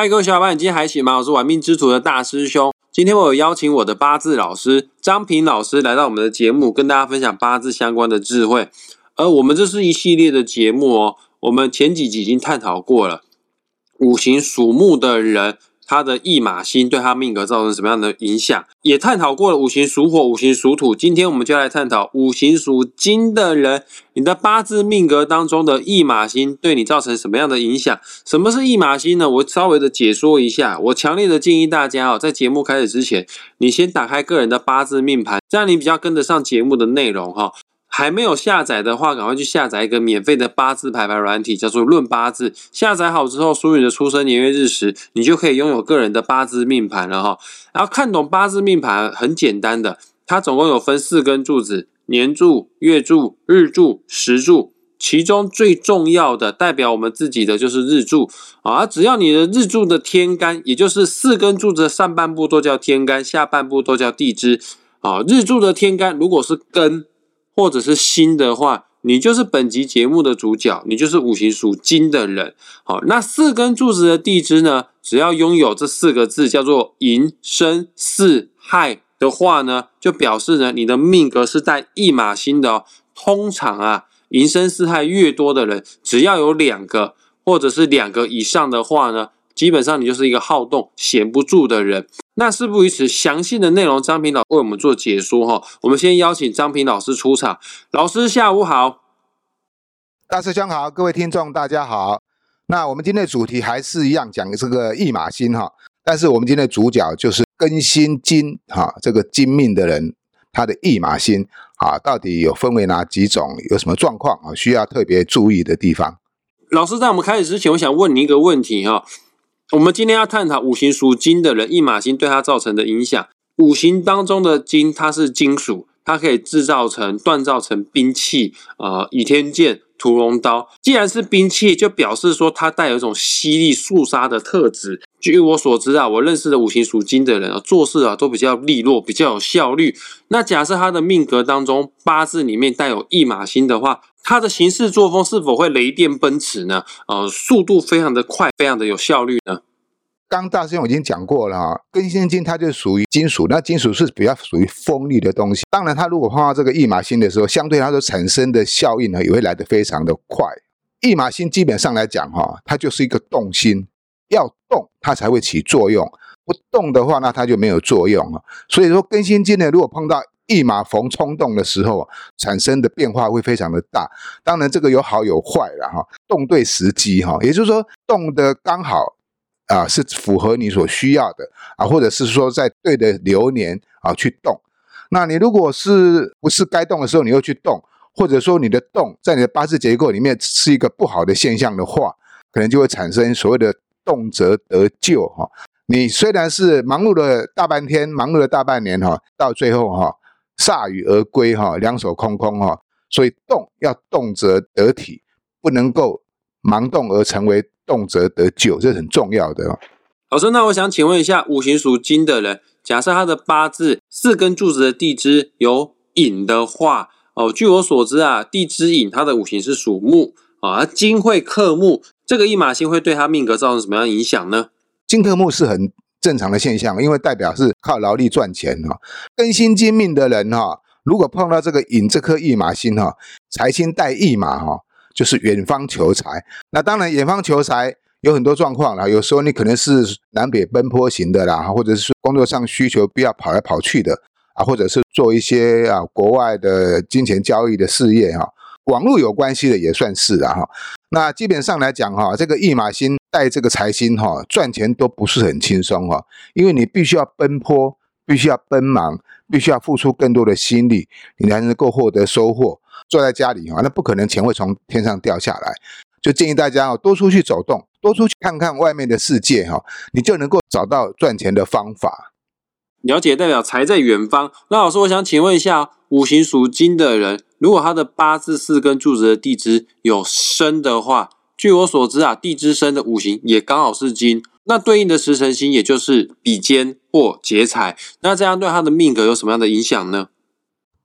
嗨，各位小伙伴，你今天还行吗？我是玩命之徒的大师兄。今天我有邀请我的八字老师张平老师来到我们的节目，跟大家分享八字相关的智慧。而我们这是一系列的节目哦，我们前几集已经探讨过了五行属木的人。他的驿马星对他命格造成什么样的影响？也探讨过了五行属火、五行属土。今天我们就来探讨五行属金的人，你的八字命格当中的驿马星对你造成什么样的影响？什么是驿马星呢？我稍微的解说一下。我强烈的建议大家哦，在节目开始之前，你先打开个人的八字命盘，这样你比较跟得上节目的内容哈。还没有下载的话，赶快去下载一个免费的八字排排软体，叫做《论八字》。下载好之后，输入你的出生年月日时，你就可以拥有个人的八字命盘了哈。然后看懂八字命盘很简单的，它总共有分四根柱子：年柱、月柱、日柱、时柱。其中最重要的代表我们自己的就是日柱啊。只要你的日柱的天干，也就是四根柱子的上半部都叫天干，下半部都叫地支啊。日柱的天干如果是根。或者是辛的话，你就是本集节目的主角，你就是五行属金的人。好，那四根柱子的地支呢，只要拥有这四个字，叫做寅申巳亥的话呢，就表示呢你的命格是带一马星的。哦通常啊，寅申巳亥越多的人，只要有两个或者是两个以上的话呢。基本上你就是一个好动、闲不住的人。那事不宜迟，详细的内容张平老为我们做解说哈。我们先邀请张平老师出场。老师下午好，大师兄好，各位听众大家好。那我们今天的主题还是一样讲这个驿马星哈，但是我们今天的主角就是庚辛金哈，这个金命的人他的驿马星啊，到底有分为哪几种？有什么状况啊？需要特别注意的地方？老师，在我们开始之前，我想问你一个问题哈。我们今天要探讨五行属金的人，一马星对他造成的影响。五行当中的金，它是金属，它可以制造成、锻造成兵器，呃，倚天剑、屠龙刀。既然是兵器，就表示说它带有一种犀利、肃杀的特质。据我所知啊，我认识的五行属金的人啊，做事啊都比较利落，比较有效率。那假设他的命格当中八字里面带有驿马星的话，他的行事作风是否会雷电奔驰呢？呃，速度非常的快，非常的有效率呢？刚大师兄已经讲过了哈，庚辛金它就属于金属，那金属是比较属于锋利的东西。当然，它如果碰到这个驿马星的时候，相对它所产生的效应呢，也会来得非常的快。驿马星基本上来讲哈，它就是一个动心，要动它才会起作用，不动的话，那它就没有作用了。所以说，庚辛金呢，如果碰到一马逢冲动的时候，产生的变化会非常的大。当然，这个有好有坏了哈。动对时机哈，也就是说，动的刚好啊，是符合你所需要的啊，或者是说在对的流年啊去动。那你如果是不是该动的时候，你又去动，或者说你的动在你的八字结构里面是一个不好的现象的话，可能就会产生所谓的动则得咎哈。你虽然是忙碌了大半天，忙碌了大半年哈，到最后哈。铩羽而归，哈，两手空空，哈，所以动要动则得体，不能够盲动而成为动则得咎，这是很重要的。老师，那我想请问一下，五行属金的人，假设他的八字四根柱子的地支有寅的话，哦，据我所知啊，地支寅他的五行是属木啊，金会克木，这个一马星会对他命格造成什么样影响呢？金克木是很。正常的现象，因为代表是靠劳力赚钱哈。庚辛金命的人哈，如果碰到这个寅这颗驿马星哈，财星带驿马哈，就是远方求财。那当然，远方求财有很多状况啦，有时候你可能是南北奔波型的啦，或者是工作上需求必要跑来跑去的啊，或者是做一些啊国外的金钱交易的事业哈。网络有关系的也算是啊哈，那基本上来讲哈，这个驿马星带这个财星哈，赚钱都不是很轻松哈，因为你必须要奔波，必须要奔忙，必须要付出更多的心力，你才能够获得收获。坐在家里哈，那不可能钱会从天上掉下来，就建议大家哦，多出去走动，多出去看看外面的世界哈，你就能够找到赚钱的方法。了解代表财在远方。那老师，我想请问一下，五行属金的人。如果他的八字四根柱子的地支有申的话，据我所知啊，地支生的五行也刚好是金，那对应的时辰星也就是比肩或劫财，那这样对他的命格有什么样的影响呢？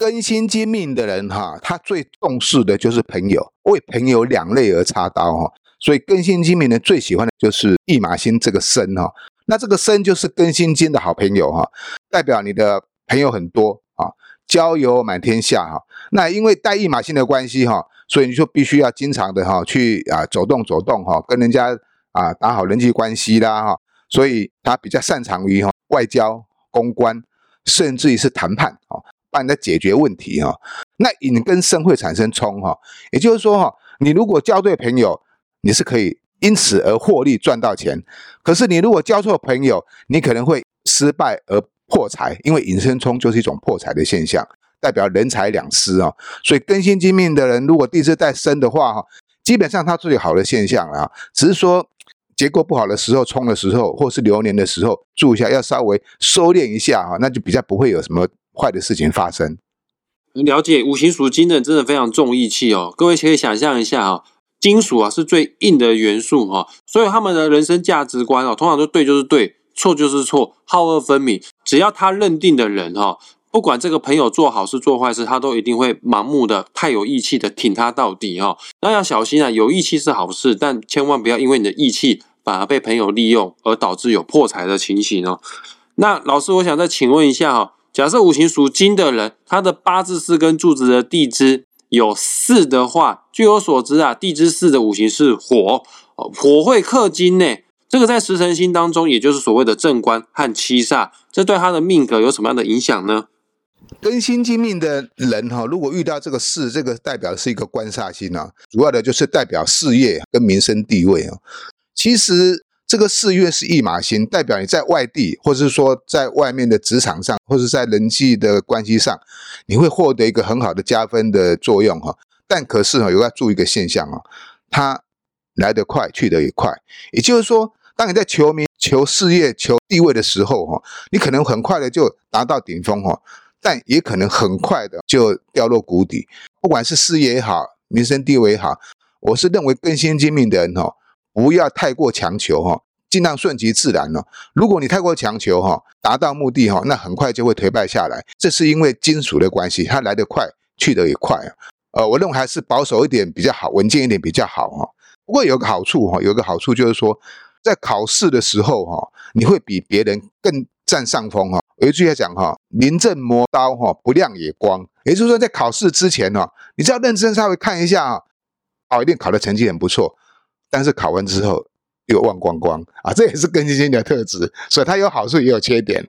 庚辛金命的人哈，他最重视的就是朋友，为朋友两肋而插刀哈，所以庚辛金命人最喜欢的就是驿马星这个申哈。那这个身就是庚辛金的好朋友哈，代表你的朋友很多啊，交友满天下哈。那因为带驿马星的关系哈，所以你就必须要经常的哈去啊走动走动哈，跟人家啊打好人际关系啦哈。所以他比较擅长于哈外交、公关，甚至于是谈判啊，帮你在解决问题哈。那引跟生会产生冲哈，也就是说哈，你如果交对朋友，你是可以因此而获利赚到钱。可是你如果交错朋友，你可能会失败而破财，因为引申冲就是一种破财的现象，代表人财两失啊。所以更新金命的人，如果地支带生的话哈，基本上它最好的现象啊，只是说。结构不好的时候，冲的时候，或是流年的时候，注意一下，要稍微收敛一下哈，那就比较不会有什么坏的事情发生。了解五行属金的人真的非常重义气哦，各位可以想象一下哈，金属啊是最硬的元素哈，所以他们的人生价值观哦，通常都对就是对，错就是错，好恶分明。只要他认定的人哈。不管这个朋友做好事做坏事，他都一定会盲目的、太有义气的挺他到底哈。那要小心啊，有义气是好事，但千万不要因为你的义气反而被朋友利用，而导致有破财的情形哦。那老师，我想再请问一下哈，假设五行属金的人，他的八字四根柱子的地支有四的话，据我所知啊，地支四的五行是火，火会克金呢。这个在食神星当中，也就是所谓的正官和七煞，这对他的命格有什么样的影响呢？庚辛金命的人哈，如果遇到这个事，这个代表是一个官煞星啊，主要的就是代表事业跟民生地位啊。其实这个四月是驿马星，代表你在外地，或者是说在外面的职场上，或者在人际的关系上，你会获得一个很好的加分的作用哈。但可是哈，有要注意一个现象啊，它来得快，去得也快。也就是说，当你在求名、求事业、求地位的时候哈，你可能很快的就达到顶峰哈。但也可能很快的就掉落谷底，不管是事业也好，民生地位也好，我是认为更新精命的人哈，不要太过强求哈，尽量顺其自然哦。如果你太过强求哈，达到目的哈，那很快就会颓败下来。这是因为金属的关系，它来得快，去得也快啊。呃，我认为还是保守一点比较好，稳健一点比较好哈。不过有个好处哈，有个好处就是说，在考试的时候哈，你会比别人更占上风哈。有一句话讲哈，临阵磨刀哈，不亮也光。也就是说，在考试之前呢，你只要认真稍微看一下啊，考一定考的成绩很不错。但是考完之后又忘光光啊，这也是庚金星的特质，所以它有好处也有缺点。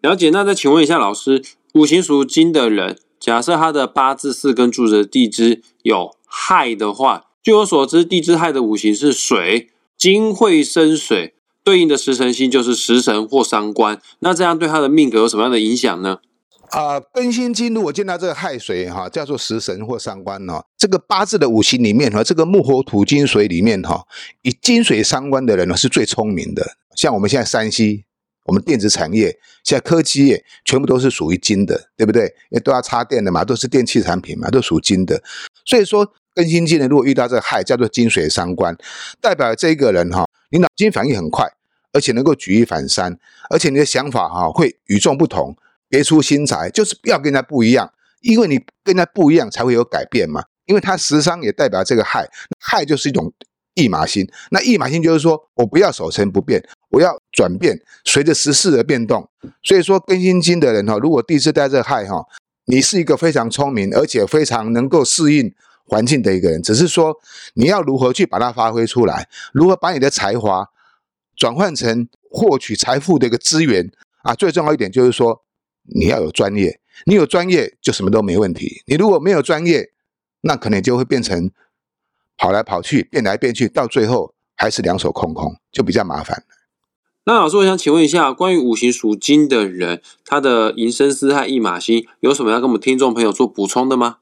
了解，那再请问一下老师，五行属金的人，假设他的八字四根柱子的地支有亥的话，据我所知，地支亥的五行是水，金会生水。对应的食神星就是食神或伤官，那这样对他的命格有什么样的影响呢？啊，庚辛金如果见到这个亥水哈，叫做食神或伤官哦，这个八字的五行里面哈，这个木火土金水里面哈，以金水伤官的人呢是最聪明的。像我们现在山西，我们电子产业，现在科技业全部都是属于金的，对不对？因为都要插电的嘛，都是电器产品嘛，都属金的。所以说庚辛金呢，如果遇到这个亥，叫做金水伤官，代表这一个人哈。你脑筋反应很快，而且能够举一反三，而且你的想法哈会与众不同，别出心裁，就是要跟人家不一样，因为你跟人家不一样才会有改变嘛。因为它时伤也代表这个害，害就是一种驿马星，那驿马星就是说我不要守成不变，我要转变，随着时势而变动。所以说更新金的人哈，如果第一次带这个害哈，你是一个非常聪明，而且非常能够适应。环境的一个人，只是说你要如何去把它发挥出来，如何把你的才华转换成获取财富的一个资源啊！最重要一点就是说你要有专业，你有专业就什么都没问题。你如果没有专业，那可能就会变成跑来跑去、变来变去，到最后还是两手空空，就比较麻烦。那老师，我想请问一下，关于五行属金的人，他的寅申巳亥驿马星有什么要跟我们听众朋友做补充的吗？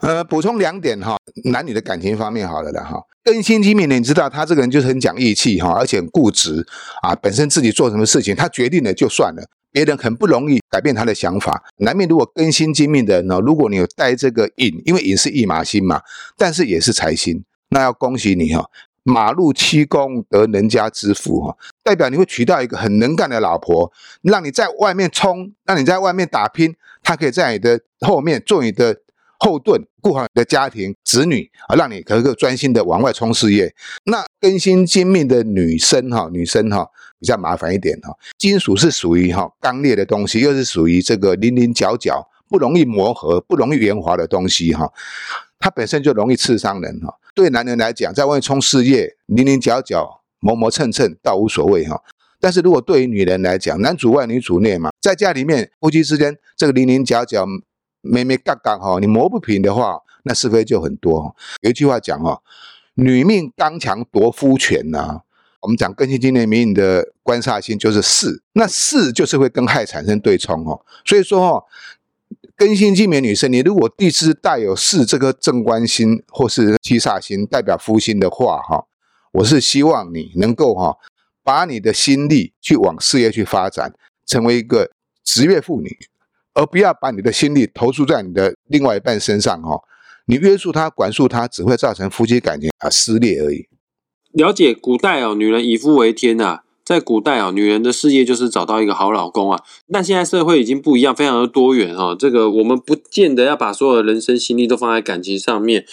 呃，补充两点哈，男女的感情方面好了的哈。庚辛金命呢，你知道他这个人就是很讲义气哈，而且很固执啊。本身自己做什么事情，他决定了就算了，别人很不容易改变他的想法。难免如果更新金命的人呢，如果你有带这个引，因为引是驿马星嘛，但是也是财星，那要恭喜你哈，马入七宫得人家之福哈，代表你会娶到一个很能干的老婆，让你在外面冲，让你在外面打拼，他可以在你的后面做你的。后盾，顾好你的家庭、子女啊，让你可以专心的往外冲事业。那更新金命的女生哈，女生哈比较麻烦一点哈，金属是属于哈刚烈的东西，又是属于这个棱棱角角、不容易磨合、不容易圆滑的东西哈，它本身就容易刺伤人哈。对男人来讲，在外面冲事业，棱棱角角、磨磨蹭蹭倒无所谓哈。但是如果对于女人来讲，男主外女主内嘛，在家里面夫妻之间这个棱棱角角、咩咩嘎嘎哈，你磨不平的话，那是非就很多。有一句话讲哦，女命刚强夺夫权呐。我们讲庚辛金年命运的官煞星就是巳，那巳就是会跟亥产生对冲哦。所以说哦，庚辛金年女生，你如果地支带有巳这个正官星或是七煞星代表夫星的话哈，我是希望你能够哈。把你的心力去往事业去发展，成为一个职业妇女，而不要把你的心力投注在你的另外一半身上哦。你约束他、管束他，只会造成夫妻感情啊撕裂而已。了解古代哦，女人以夫为天呐，在古代哦，女人的事业就是找到一个好老公啊。但现在社会已经不一样，非常的多元哦。这个我们不见得要把所有的人生心力都放在感情上面。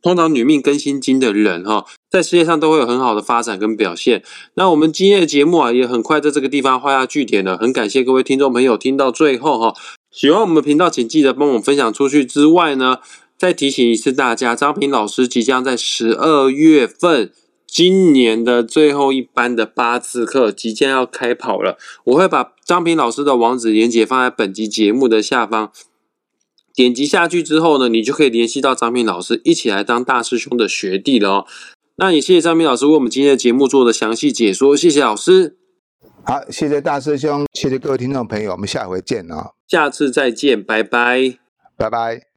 通常女命更新金的人哈，在事业上都会有很好的发展跟表现。那我们今天的节目啊，也很快在这个地方画下句点了。很感谢各位听众朋友听到最后哈，喜欢我们频道，请记得帮我们分享出去。之外呢，再提醒一次大家，张平老师即将在十二月份今年的最后一班的八次课即将要开跑了。我会把张平老师的网址连接放在本集节目的下方。点击下去之后呢，你就可以联系到张平老师，一起来当大师兄的学弟了哦。那也谢谢张平老师为我们今天的节目做的详细解说，谢谢老师。好，谢谢大师兄，谢谢各位听众朋友，我们下回见啊，下次再见，拜拜，拜拜。